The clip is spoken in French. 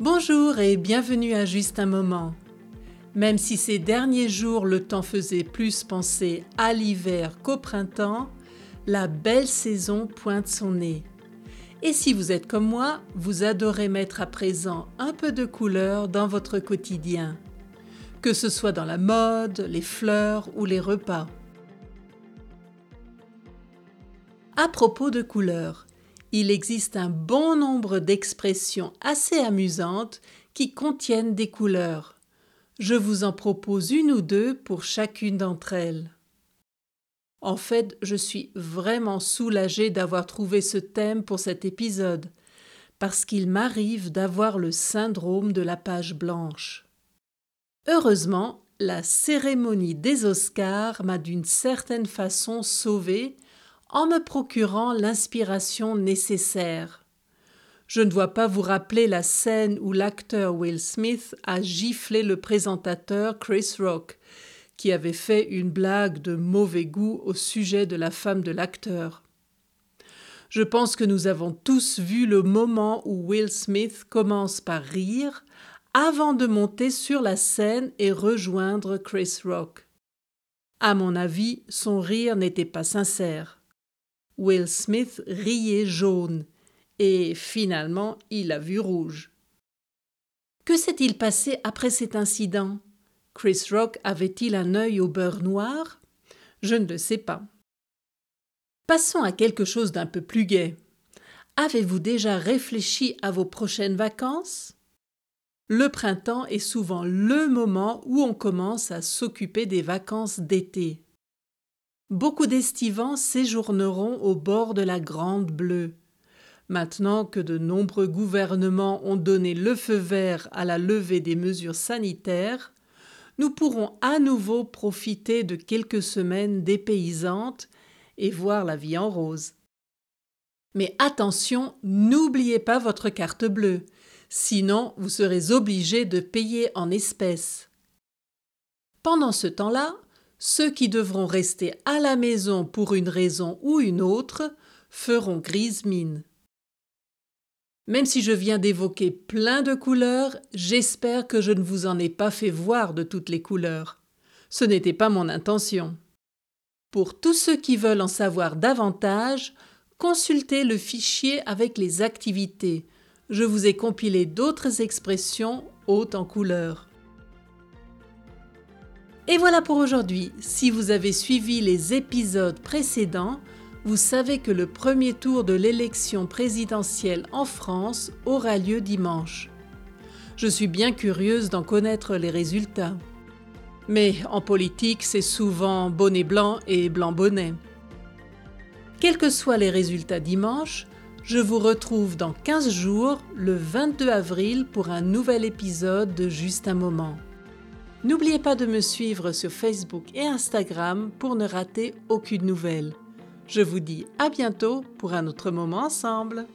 Bonjour et bienvenue à Juste un moment. Même si ces derniers jours le temps faisait plus penser à l'hiver qu'au printemps, la belle saison pointe son nez. Et si vous êtes comme moi, vous adorez mettre à présent un peu de couleur dans votre quotidien, que ce soit dans la mode, les fleurs ou les repas. À propos de couleurs, il existe un bon nombre d'expressions assez amusantes qui contiennent des couleurs. Je vous en propose une ou deux pour chacune d'entre elles. En fait, je suis vraiment soulagée d'avoir trouvé ce thème pour cet épisode, parce qu'il m'arrive d'avoir le syndrome de la page blanche. Heureusement, la cérémonie des Oscars m'a d'une certaine façon sauvée en me procurant l'inspiration nécessaire. Je ne dois pas vous rappeler la scène où l'acteur Will Smith a giflé le présentateur Chris Rock, qui avait fait une blague de mauvais goût au sujet de la femme de l'acteur. Je pense que nous avons tous vu le moment où Will Smith commence par rire avant de monter sur la scène et rejoindre Chris Rock. À mon avis, son rire n'était pas sincère. Will Smith riait jaune, et finalement il a vu rouge. Que s'est-il passé après cet incident? Chris Rock avait-il un œil au beurre noir? Je ne le sais pas. Passons à quelque chose d'un peu plus gai. Avez-vous déjà réfléchi à vos prochaines vacances? Le printemps est souvent le moment où on commence à s'occuper des vacances d'été. Beaucoup d'estivants séjourneront au bord de la Grande Bleue. Maintenant que de nombreux gouvernements ont donné le feu vert à la levée des mesures sanitaires, nous pourrons à nouveau profiter de quelques semaines dépaysantes et voir la vie en rose. Mais attention, n'oubliez pas votre carte bleue, sinon vous serez obligé de payer en espèces. Pendant ce temps-là, ceux qui devront rester à la maison pour une raison ou une autre feront grise mine. Même si je viens d'évoquer plein de couleurs, j'espère que je ne vous en ai pas fait voir de toutes les couleurs. Ce n'était pas mon intention. Pour tous ceux qui veulent en savoir davantage, consultez le fichier avec les activités. Je vous ai compilé d'autres expressions hautes en couleurs. Et voilà pour aujourd'hui. Si vous avez suivi les épisodes précédents, vous savez que le premier tour de l'élection présidentielle en France aura lieu dimanche. Je suis bien curieuse d'en connaître les résultats. Mais en politique, c'est souvent bonnet blanc et blanc bonnet. Quels que soient les résultats dimanche, je vous retrouve dans 15 jours, le 22 avril, pour un nouvel épisode de Juste un moment. N'oubliez pas de me suivre sur Facebook et Instagram pour ne rater aucune nouvelle. Je vous dis à bientôt pour un autre moment ensemble.